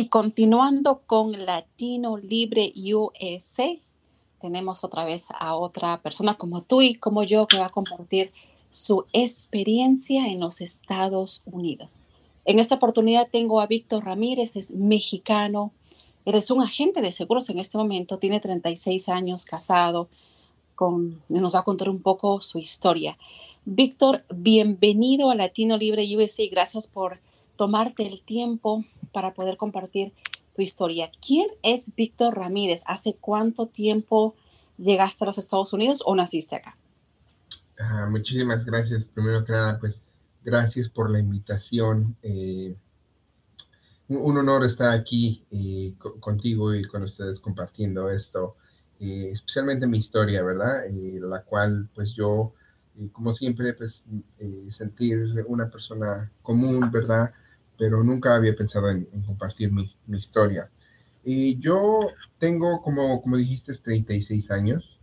Y continuando con Latino Libre USA, tenemos otra vez a otra persona como tú y como yo que va a compartir su experiencia en los Estados Unidos. En esta oportunidad tengo a Víctor Ramírez, es mexicano, eres un agente de seguros en este momento, tiene 36 años, casado, con, nos va a contar un poco su historia. Víctor, bienvenido a Latino Libre USA, gracias por tomarte el tiempo para poder compartir tu historia. ¿Quién es Víctor Ramírez? ¿Hace cuánto tiempo llegaste a los Estados Unidos o naciste acá? muchísimas gracias. Primero que nada, pues gracias por la invitación. Eh, un honor estar aquí eh, contigo y con ustedes compartiendo esto, eh, especialmente mi historia, ¿verdad? la cual pues yo, como siempre, pues sentir una persona común, ¿verdad? Pero nunca había pensado en, compartir mi, historia. Y yo tengo, como, como dijiste, 36 años,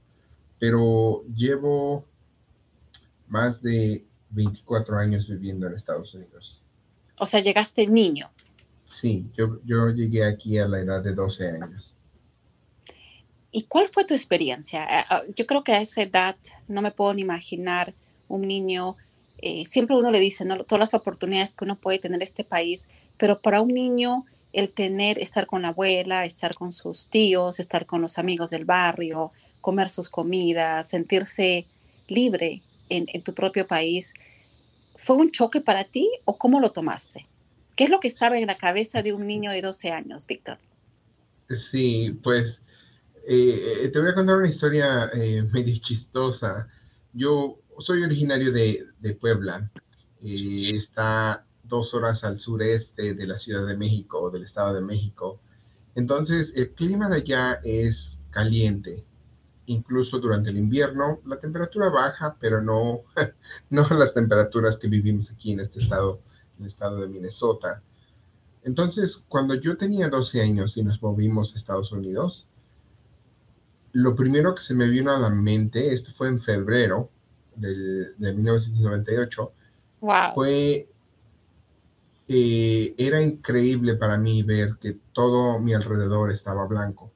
pero llevo más de 24 años viviendo en Estados Unidos. O sea, llegaste niño. Sí, yo, yo llegué aquí a la edad de 12 años. ¿Y cuál fue tu experiencia? Eh, ah, yo creo que a esa edad no me puedo ni imaginar un niño eh, siempre uno le dice. Todas las oportunidades que uno puede tener en este país, pero para un niño el tener, estar con la abuela, estar con sus tíos, estar con los amigos del barrio, comer sus comidas, sentirse libre en, en tu propio país, ¿fue un choque para ti o cómo lo tomaste? ¿Qué es lo que estaba en la cabeza de un niño de 12 años, Víctor? Sí, pues eh, eh, te voy a contar una historia medio chistosa. Yo soy originario de, Puebla. Eh, está dos horas al sureste de la Ciudad de México, del Estado de México. Entonces, el clima de allá es caliente. Incluso durante el invierno, la temperatura baja, pero no, no las temperaturas que vivimos aquí en este estado, en el estado de Minnesota. Entonces, cuando yo tenía 12 años y nos movimos a Estados Unidos, lo primero que se me vino a la mente, esto fue en febrero, del, de 1998, fue, eh, era increíble para mí ver que todo mi alrededor estaba blanco.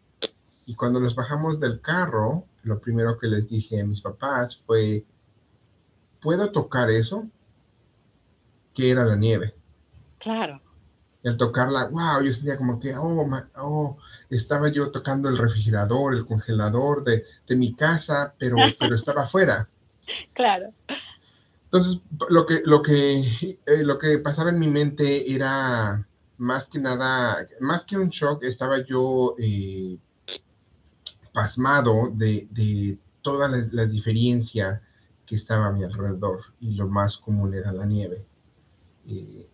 Y cuando nos bajamos del carro, lo primero que les dije a mis papás fue, ¿puedo tocar eso? Que era la nieve. Claro. El tocarla, wow, yo sentía como que, oh, oh estaba yo tocando el refrigerador, el congelador de, de mi casa, pero, pero estaba afuera. Claro. Entonces, lo que, lo que, eh, lo que pasaba en mi mente era más que nada, más que un shock, estaba yo eh, pasmado de, toda la, diferencia que estaba a mi alrededor y lo más común era la nieve. Eh,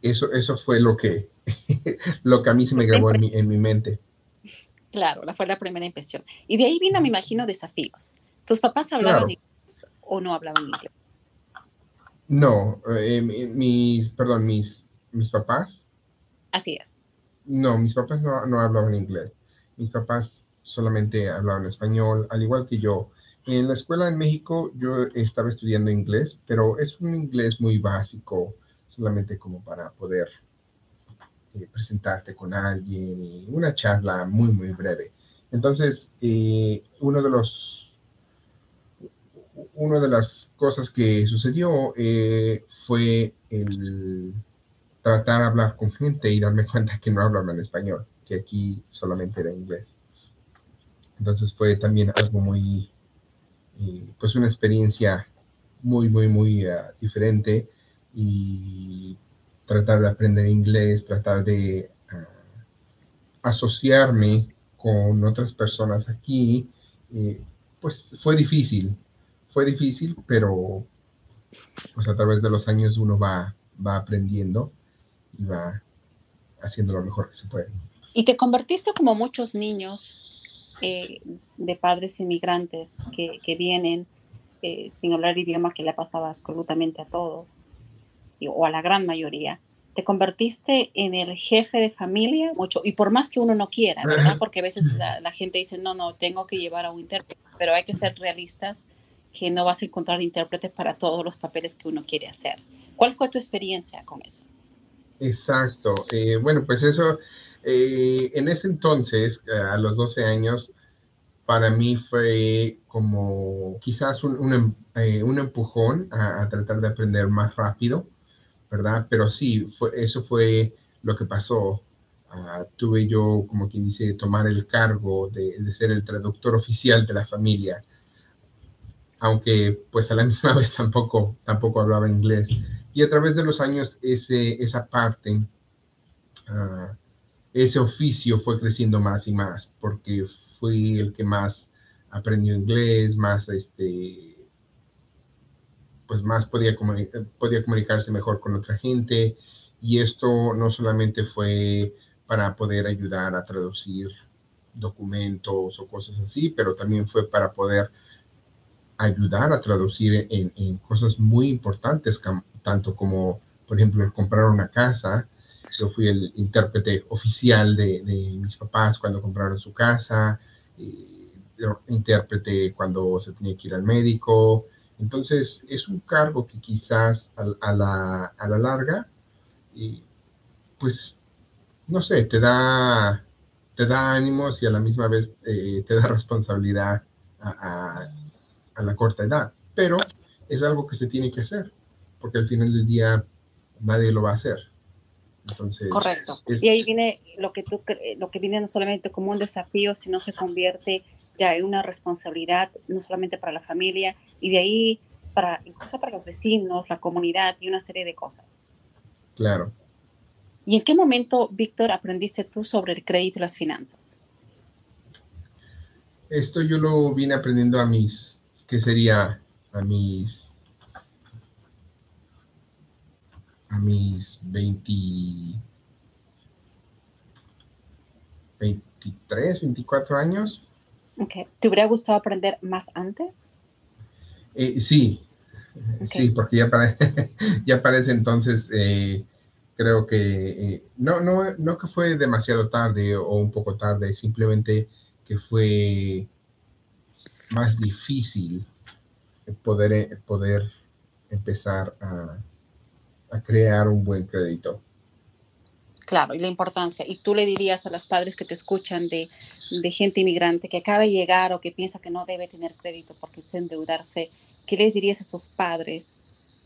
eso, eso fue lo que, lo que a mí se me grabó en mi, en mi mente. Claro, fue la primera impresión. Y de ahí vino, me imagino, desafíos. Tus papás hablaron o no hablaban inglés? No, eh, mis, perdón, mis, mis papás. Así es. No, mis papás no, no hablaban inglés. Mis papás solamente hablaban español, al igual que yo. En la escuela en México yo estaba estudiando inglés, pero es un inglés muy básico, solamente como para poder eh, presentarte con alguien y una charla muy, muy breve. Entonces, eh, uno de los una de las cosas que sucedió eh, fue el tratar de hablar con gente y darme cuenta que no hablaban español, que aquí solamente era inglés. Entonces fue también algo muy, eh, pues una experiencia muy, muy, muy uh, diferente y tratar de aprender inglés, tratar de uh, asociarme con otras personas aquí, eh, pues fue difícil, fue difícil, pero pues a través de los años uno va, va aprendiendo y va haciendo lo mejor que se puede. Y te convertiste como muchos niños eh, de padres inmigrantes que, que vienen eh, sin hablar idioma que le pasaba absolutamente a todos o a la gran mayoría. Te convertiste en el jefe de familia mucho, y por más que uno no quiera, ¿verdad? Porque a veces la, la gente dice, no, no, tengo que llevar a un intérprete, pero hay que ser realistas que no vas a encontrar intérpretes para todos los papeles que uno quiere hacer. ¿Cuál fue tu experiencia con eso? Exacto. Eh, bueno, pues eso, eh, en ese entonces, a los 12 años, para mí fue como quizás un, un, em, eh, empujón a, tratar de aprender más rápido, ¿verdad? Pero sí, eso fue lo que pasó. Uh, tuve yo, como quien dice, tomar el cargo de, ser el traductor oficial de la familia, aunque pues a la misma vez tampoco, tampoco hablaba inglés. Y a través de los años ese, esa parte, uh, ese oficio fue creciendo más y más, porque fui el que más aprendió inglés, más este, pues más podía, podía comunicarse mejor con otra gente. Y esto no solamente fue para poder ayudar a traducir documentos o cosas así, pero también fue para poder ayudar a traducir en, en cosas muy importantes, tanto como, por ejemplo, comprar una casa. Yo fui el intérprete oficial de, mis papás cuando compraron su casa, eh, intérprete cuando se tenía que ir al médico. Entonces, es un cargo que quizás a, la, a la, larga, eh, pues, no sé, te da, te da ánimos y a la misma vez eh, te da responsabilidad la corta edad. Pero es algo que se tiene que hacer, porque al final del día nadie lo va a hacer. Entonces, Correcto. Es, y ahí viene lo que tú lo que viene no solamente como un desafío, sino se convierte ya en una responsabilidad, no solamente para la familia, y de ahí para incluso para los vecinos, la comunidad y una serie de cosas. Claro. ¿Y en qué momento, Víctor, aprendiste tú sobre el crédito y las finanzas? Esto yo lo vine aprendiendo a mis, ¿qué sería? A mis a mis 20, 23, 24 años. Okay. ¿Te hubiera gustado aprender más antes? Eh, sí, okay. sí, porque ya para, ya para ese entonces eh, creo que eh, no, no, no que fue demasiado tarde o un poco tarde, simplemente que fue más difícil poder, poder empezar a, a crear un buen crédito. Claro, y la importancia. Y tú le dirías a los padres que te escuchan de, de, gente inmigrante que acaba de llegar o que piensa que no debe tener crédito porque es endeudarse, ¿qué les dirías a esos padres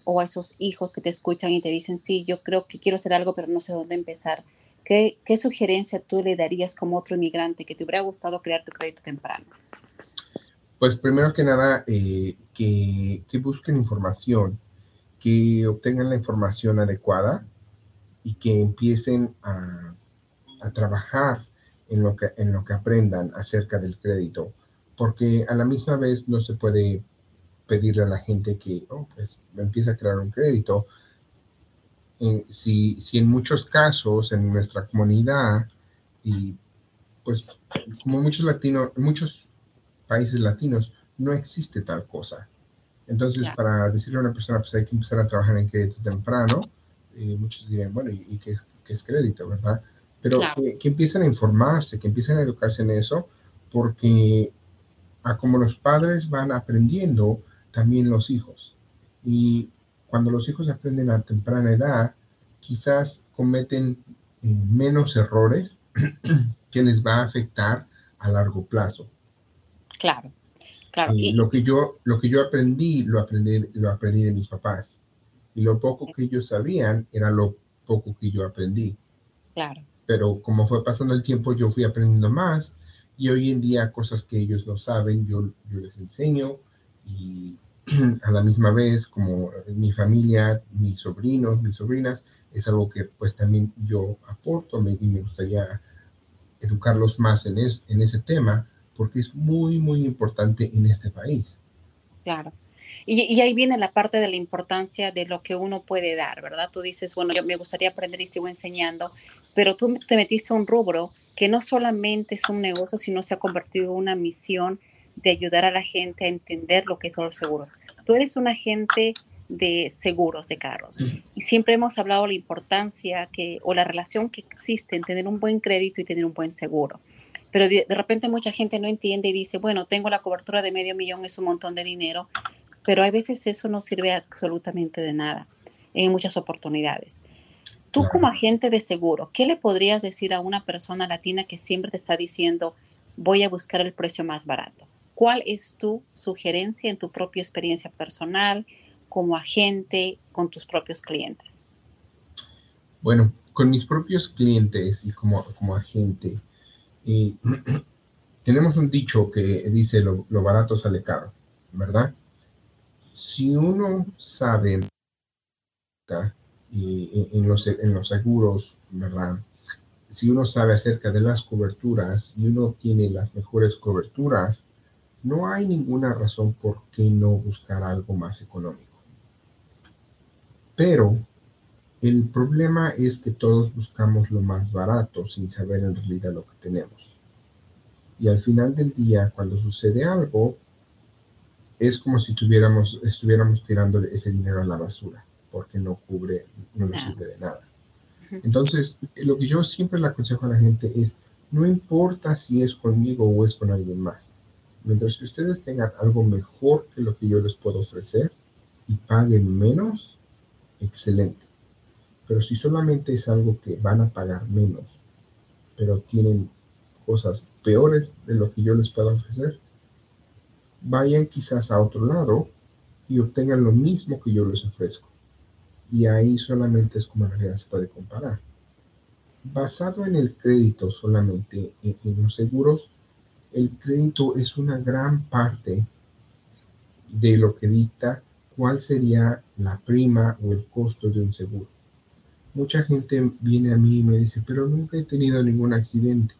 o a esos hijos que te escuchan y te dicen, sí, yo creo que quiero hacer algo, pero no sé dónde empezar? ¿Qué, qué sugerencia tú le darías como otro inmigrante que te hubiera gustado crear tu crédito temprano? Pues primero que nada, eh, que, que busquen información que obtengan la información adecuada y que empiecen a, a trabajar en lo, que, en lo que aprendan acerca del crédito, porque a la misma vez no se puede pedirle a la gente que oh, pues, empiece a crear un crédito. Eh, si, si, en muchos casos en nuestra comunidad, y pues como muchos latinos, muchos países latinos, no existe tal cosa. Entonces, yeah. para decirle a una persona, pues hay que empezar a trabajar en crédito temprano, muchos dirían, bueno, ¿y, y qué, qué, es crédito, verdad? Pero que, que, empiecen a informarse, que empiecen a educarse en eso, porque a como los padres van aprendiendo, también los hijos. Y cuando los hijos aprenden a temprana edad, quizás cometen eh, menos errores que les va a afectar a largo plazo. Claro. Claro. Y, lo que yo lo que yo aprendí lo aprendí lo aprendí de mis papás. Y lo poco que ellos sabían era lo poco que yo aprendí. Claro. Pero como fue pasando el tiempo yo fui aprendiendo más. Y hoy en día cosas que ellos no saben yo, yo les enseño. Y a la misma vez como mi familia mis sobrinos mis sobrinas es algo que pues también yo aporto. Me, y me gustaría educarlos más en, es, en ese tema porque es muy, muy importante en este país. Claro. Y, ahí viene la parte de la importancia de lo que uno puede dar, ¿verdad? Tú dices, bueno, yo me gustaría aprender y sigo enseñando, pero tú te metiste a un rubro que no solamente es un negocio, sino se ha convertido en una misión de ayudar a la gente a entender lo que son los seguros. Tú eres un agente de seguros de carros y siempre hemos hablado de la importancia que o la relación que existe en tener un buen crédito y tener un buen seguro. Pero de, de repente mucha gente no entiende y dice, bueno, tengo la cobertura de medio millón, es un montón de dinero, pero a veces eso no sirve absolutamente de nada en muchas oportunidades. Tú como agente de seguro, ¿qué le podrías decir a una persona latina que siempre te está diciendo, voy a buscar el precio más barato? ¿Cuál es tu sugerencia en tu propia experiencia personal como agente con tus propios clientes? Bueno, con mis propios clientes y como, como agente, eh, tenemos un dicho que dice lo, lo barato sale caro, ¿verdad? si uno sabe en, los, en los seguros, ¿verdad? Si uno sabe acerca de las coberturas y uno tiene las mejores coberturas, no hay ninguna razón por qué no buscar algo más económico. Pero el problema es que todos buscamos lo más barato sin saber en realidad lo que tenemos. Y al final del día, cuando sucede algo, es como si tuviéramos, estuviéramos tirando ese dinero a la basura, porque no cubre, no nos sirve de nada. Entonces, lo que yo siempre le aconsejo a la gente es, no importa si es conmigo o es con alguien más. Mientras que ustedes tengan algo mejor que lo que yo les puedo ofrecer y paguen menos, excelente. Pero si solamente es algo que van a pagar menos, pero tienen cosas peores de lo que yo les puedo ofrecer, vayan quizás a otro lado y obtengan lo mismo que yo les ofrezco. Y ahí solamente es como en realidad se puede comparar. Basado en el crédito solamente, en, los seguros, el crédito es una gran parte de lo que dicta cuál sería la prima o el costo de un seguro. Mucha gente viene a mí y me dice, pero nunca he tenido ningún accidente,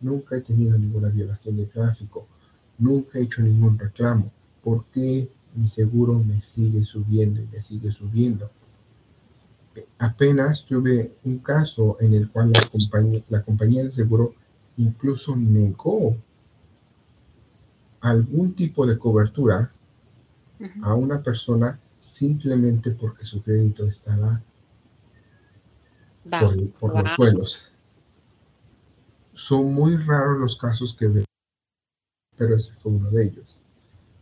nunca he tenido ninguna violación de tráfico, Nunca he hecho ningún reclamo. ¿Por qué mi seguro me sigue subiendo y me sigue subiendo? Apenas tuve un caso en el cual la compañía, la compañía de seguro incluso negó algún tipo de cobertura a una persona simplemente porque su crédito estaba por, los suelos. Son muy raros los casos que veo pero ese fue uno de ellos.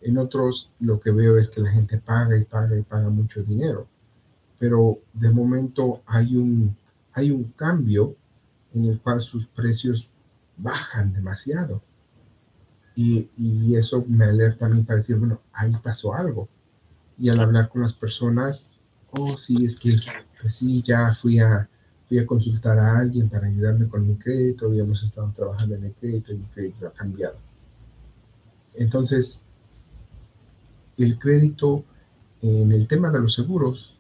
En otros lo que veo es que la gente paga y paga y paga mucho dinero, pero de momento hay un, hay un cambio en el cual sus precios bajan demasiado. Y, y, eso me alerta a mí para decir, bueno, ahí pasó algo. Y al hablar con las personas, oh, sí, es que, pues sí, ya fui a, fui a consultar a alguien para ayudarme con mi crédito, habíamos estado trabajando en el crédito y mi crédito ha cambiado. Entonces, el crédito en el tema de los seguros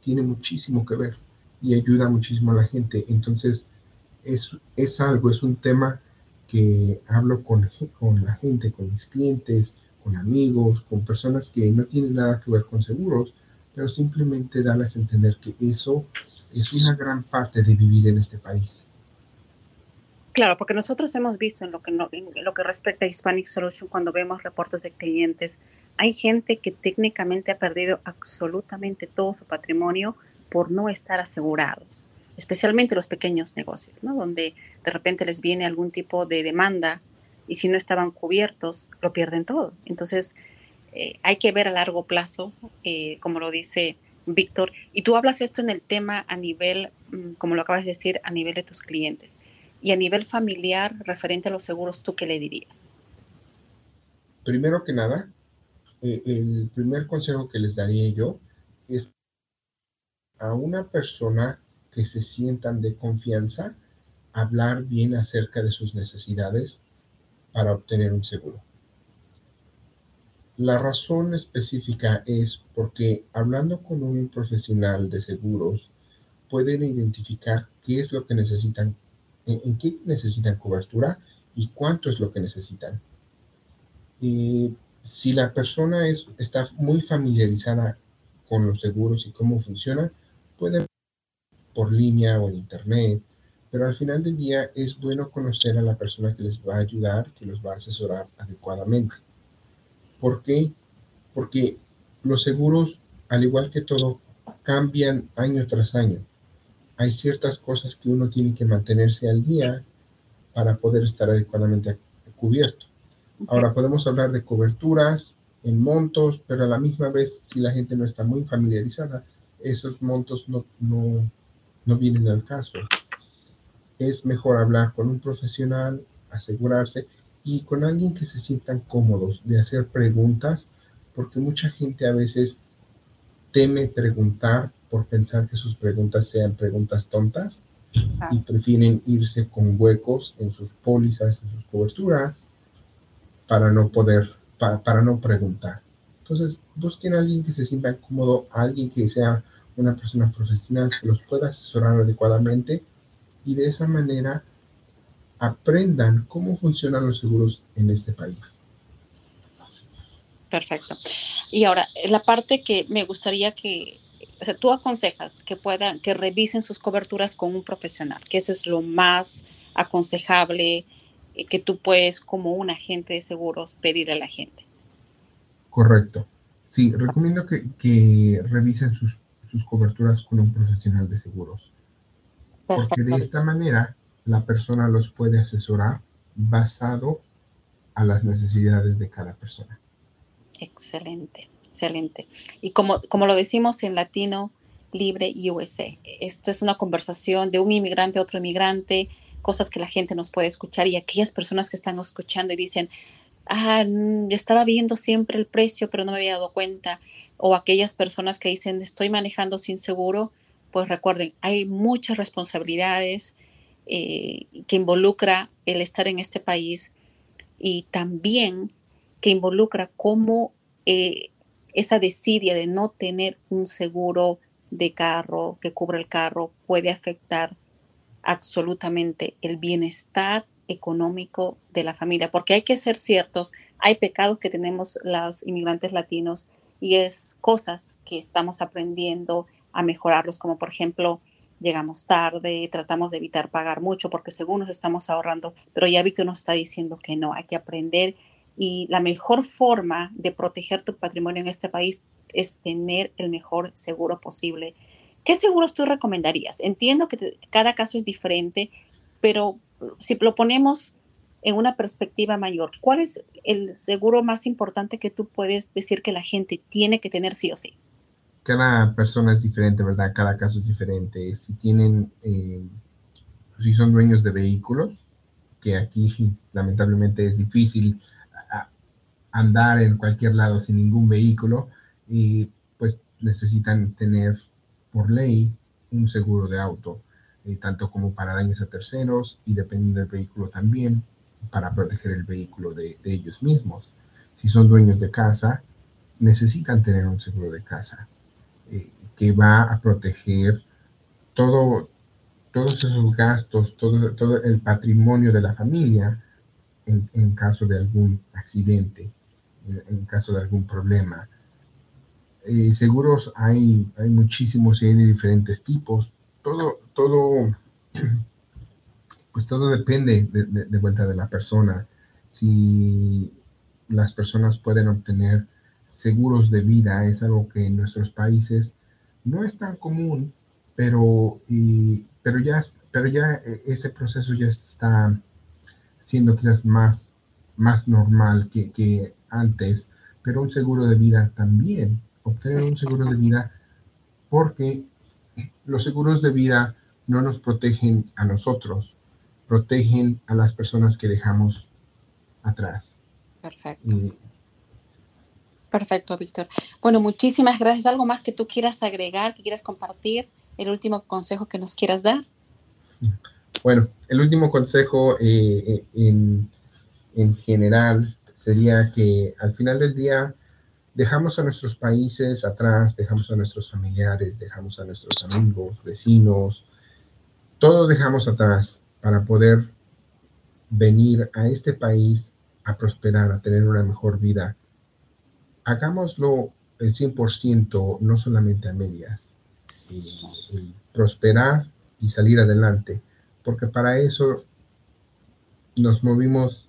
tiene muchísimo que ver y ayuda muchísimo a la gente. Entonces, es, es algo, es un tema que hablo con, con la gente, con mis clientes, con amigos, con personas que no tienen nada que ver con seguros, pero simplemente darles a entender que eso es una gran parte de vivir en este país. Claro, porque nosotros hemos visto en lo que, lo que respecta a Hispanic Solution, cuando vemos reportes de clientes, hay gente que técnicamente ha perdido absolutamente todo su patrimonio por no estar asegurados, especialmente los pequeños negocios, ¿no? donde de repente les viene algún tipo de demanda y si no estaban cubiertos, lo pierden todo. Entonces, eh, hay que ver a largo plazo, eh, como lo dice Víctor, y tú hablas esto en el tema a nivel, mm, como lo acabas de decir, a nivel de tus clientes. Y a nivel familiar, referente a los seguros, ¿tú qué le dirías? Primero que nada, eh, el primer consejo que les daría yo es a una persona que se sientan de confianza hablar bien acerca de sus necesidades para obtener un seguro. La razón específica es porque hablando con un profesional de seguros pueden identificar qué es lo que necesitan en, qué necesitan cobertura y cuánto es lo que necesitan. si la persona es, está muy familiarizada con los seguros y cómo funciona, puede por línea o en internet, pero al final del día es bueno conocer a la persona que les va a ayudar, que los va a asesorar adecuadamente. ¿Por qué? Porque los seguros, al igual que todo, cambian año tras año. Hay ciertas cosas que uno tiene que mantenerse al día para poder estar adecuadamente cubierto. Ahora podemos hablar de coberturas en montos, pero a la misma vez, si la gente no está muy familiarizada, esos montos no, no, no vienen al caso. Es mejor hablar con un profesional, asegurarse y con alguien que se sientan cómodos de hacer preguntas, porque mucha gente a veces teme preguntar por pensar que sus preguntas sean preguntas tontas y prefieren irse con huecos en sus pólizas, en sus coberturas, para no poder, para, no preguntar. Entonces, busquen a alguien que se sienta cómodo, alguien que sea una persona profesional que los pueda asesorar adecuadamente y de esa manera aprendan cómo funcionan los seguros en este país. Perfecto. Y ahora, la parte que me gustaría que, o sea, tú aconsejas que puedan, que revisen sus coberturas con un profesional, que eso es lo más aconsejable eh, que tú puedes como un agente de seguros pedir a la gente. Correcto. Sí, recomiendo que, revisen sus, coberturas con un profesional de seguros. Porque de esta manera la persona los puede asesorar basado a las necesidades de cada persona. Excelente, excelente. Y como, como lo decimos en latino, libre USA. Esto es una conversación de un inmigrante a otro inmigrante, cosas que la gente nos puede escuchar y aquellas personas que están escuchando y dicen, ah, mm, estaba viendo siempre el precio, pero no me había dado cuenta. O aquellas personas que dicen, estoy manejando sin seguro, pues recuerden, hay muchas responsabilidades eh, que involucra el estar en este país y también que involucra cómo eh, esa desidia de no tener un seguro de carro que cubra el carro puede afectar absolutamente el bienestar económico de la familia, porque hay que ser ciertos, hay pecados que tenemos los inmigrantes latinos y es cosas que estamos aprendiendo a mejorarlos, como por ejemplo, llegamos tarde, tratamos de evitar pagar mucho porque según nos estamos ahorrando, pero ya Víctor nos está diciendo que no, hay que aprender y la mejor forma de proteger tu patrimonio en este país es tener el mejor seguro posible ¿Qué seguros tú recomendarías? Entiendo que cada caso es diferente, pero si lo ponemos en una perspectiva mayor, ¿cuál es el seguro más importante que tú puedes decir que la gente tiene que tener sí o sí? Cada persona es diferente, ¿verdad? Cada caso es diferente. Si tienen, eh, si son dueños de vehículos, que aquí lamentablemente es difícil andar en cualquier lado sin ningún vehículo, y pues necesitan tener por ley un seguro de auto, eh, tanto como para daños a terceros y dependiendo del vehículo también, para proteger el vehículo de, ellos mismos. Si son dueños de casa, necesitan tener un seguro de casa que va a proteger todo, todos esos gastos, todo, todo el patrimonio de la familia en, caso de algún accidente, en caso de algún problema. Eh, seguros hay, hay muchísimos y hay de diferentes tipos. Todo, todo, pues todo depende de, vuelta de la persona. Si las personas pueden obtener seguros de vida, es algo que en nuestros países no es tan común, pero, pero, ya, pero ya e, ese proceso ya está siendo quizás más, más normal que, que antes, pero un seguro de vida también obtener un seguro de vida porque los seguros de vida no nos protegen a nosotros, protegen a las personas que dejamos atrás. Perfecto. Perfecto, Víctor. Bueno, muchísimas gracias. ¿Algo más que tú quieras agregar, que quieras compartir? ¿El último consejo que nos quieras dar? Bueno, el último consejo eh, eh, en, en general sería que al final del día dejamos a nuestros países atrás, dejamos a nuestros familiares, dejamos a nuestros amigos, vecinos, todo dejamos atrás para poder venir a este país a prosperar, a tener una mejor vida hagámoslo el 100%, no solamente a medias, prosperar y salir adelante, porque para eso nos movimos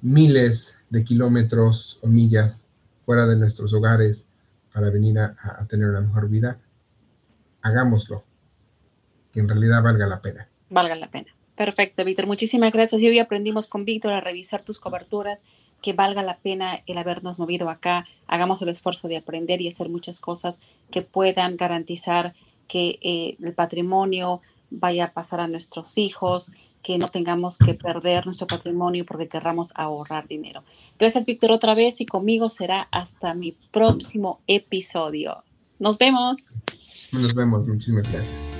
miles de kilómetros o millas fuera de nuestros hogares para venir a, a tener una mejor vida, hagámoslo, que en realidad valga la pena. Valga la pena. Perfecto, Víctor. Muchísimas gracias. Y hoy aprendimos con Víctor a revisar tus coberturas, que valga la pena el habernos movido acá. Hagamos el esfuerzo de aprender y hacer muchas cosas que puedan garantizar que eh, el patrimonio vaya a pasar a nuestros hijos, que no tengamos que perder nuestro patrimonio porque querramos ahorrar dinero. Gracias, Víctor, otra vez y conmigo será hasta mi próximo episodio. Nos vemos. Nos vemos. Muchísimas gracias.